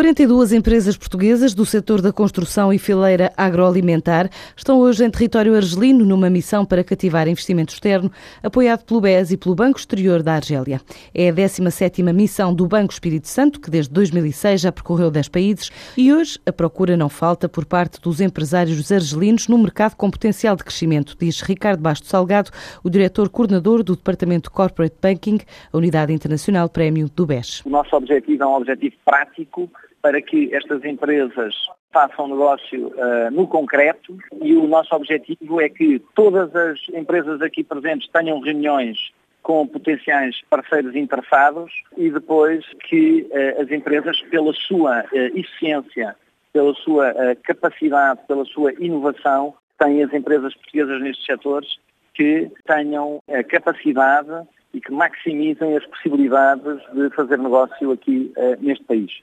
42 empresas portuguesas do setor da construção e fileira agroalimentar estão hoje em território argelino numa missão para cativar investimento externo, apoiado pelo BES e pelo Banco Exterior da Argélia. É a 17ª missão do Banco Espírito Santo, que desde 2006 já percorreu 10 países, e hoje a procura não falta por parte dos empresários argelinos no mercado com potencial de crescimento, diz Ricardo Basto Salgado, o diretor coordenador do Departamento Corporate Banking, a Unidade Internacional Prémio do BES. O nosso objetivo é um objetivo prático para que estas empresas façam negócio uh, no concreto e o nosso objetivo é que todas as empresas aqui presentes tenham reuniões com potenciais parceiros interessados e depois que uh, as empresas, pela sua uh, eficiência, pela sua capacidade, pela sua inovação, têm as empresas portuguesas nestes setores que tenham a capacidade e que maximizem as possibilidades de fazer negócio aqui neste país.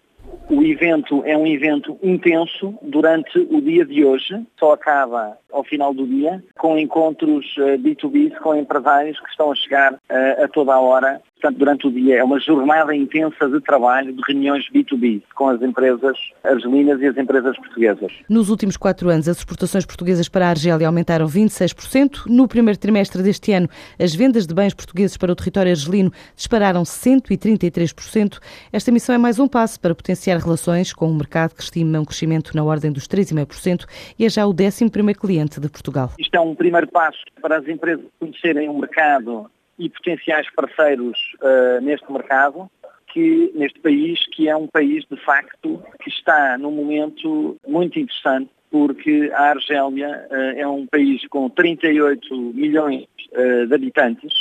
O evento é um evento intenso. Durante o dia de hoje, só acaba ao final do dia, com encontros B2B eh, com empresários que estão a chegar eh, a toda a hora Portanto, durante o dia é uma jornada intensa de trabalho, de reuniões B2B com as empresas argelinas e as empresas portuguesas. Nos últimos quatro anos, as exportações portuguesas para a Argélia aumentaram 26%. No primeiro trimestre deste ano, as vendas de bens portugueses para o território argelino dispararam 133%. Esta missão é mais um passo para potenciar relações com um mercado que estima um crescimento na ordem dos 3,5% e é já o 11 primeiro cliente de Portugal. Isto é um primeiro passo para as empresas conhecerem o mercado e potenciais parceiros uh, neste mercado, que, neste país, que é um país de facto que está num momento muito interessante, porque a Argélia uh, é um país com 38 milhões uh, de habitantes,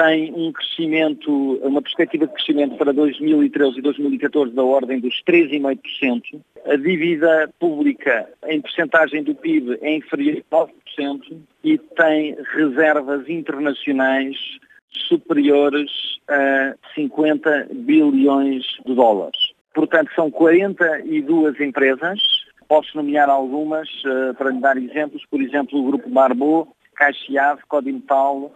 tem um crescimento, uma perspectiva de crescimento para 2013 e 2014 da ordem dos 3,5%. A dívida pública em percentagem do PIB é inferior a 9% e tem reservas internacionais superiores a 50 bilhões de dólares. Portanto, são 42 empresas, posso nomear algumas uh, para lhe dar exemplos, por exemplo, o Grupo Barbô, Caxiave, Codimetal,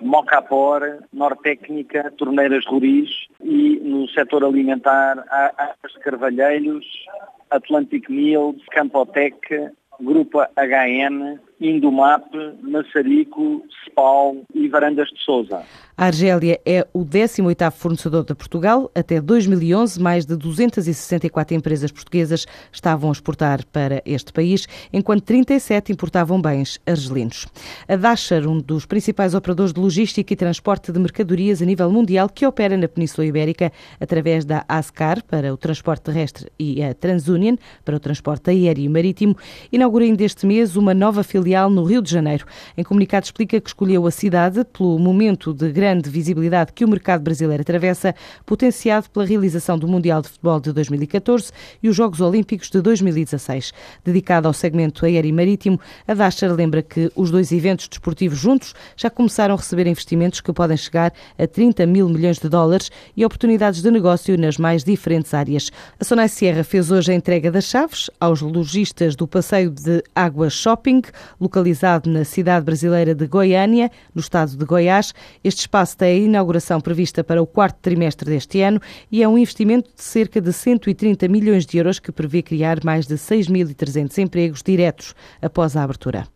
Mocapor, Nortécnica, Torneiras Ruris e no setor alimentar há as Carvalheiros, Atlantic Mills, Campotec, Grupo HN, Indomap, Massarico, Spal e Varandas de Souza. A Argélia é o 18º fornecedor de Portugal. Até 2011, mais de 264 empresas portuguesas estavam a exportar para este país, enquanto 37 importavam bens argelinos. A Dasher, um dos principais operadores de logística e transporte de mercadorias a nível mundial, que opera na Península Ibérica através da ASCAR para o transporte terrestre e a TransUnion para o transporte aéreo e marítimo, inaugura ainda este mês uma nova filial no Rio de Janeiro. Em comunicado explica que escolheu a cidade pelo momento de grande visibilidade que o mercado brasileiro atravessa, potenciado pela realização do Mundial de Futebol de 2014 e os Jogos Olímpicos de 2016. Dedicado ao segmento aéreo e marítimo, a Dasher lembra que os dois eventos desportivos juntos já começaram a receber investimentos que podem chegar a 30 mil milhões de dólares e oportunidades de negócio nas mais diferentes áreas. A Sonai Sierra fez hoje a entrega das chaves aos lojistas do passeio de Água Shopping, localizado na cidade brasileira de Goiânia, no estado de Goiás. Este espaço tem a inauguração prevista para o quarto trimestre deste ano e é um investimento de cerca de 130 milhões de euros que prevê criar mais de 6.300 empregos diretos após a abertura.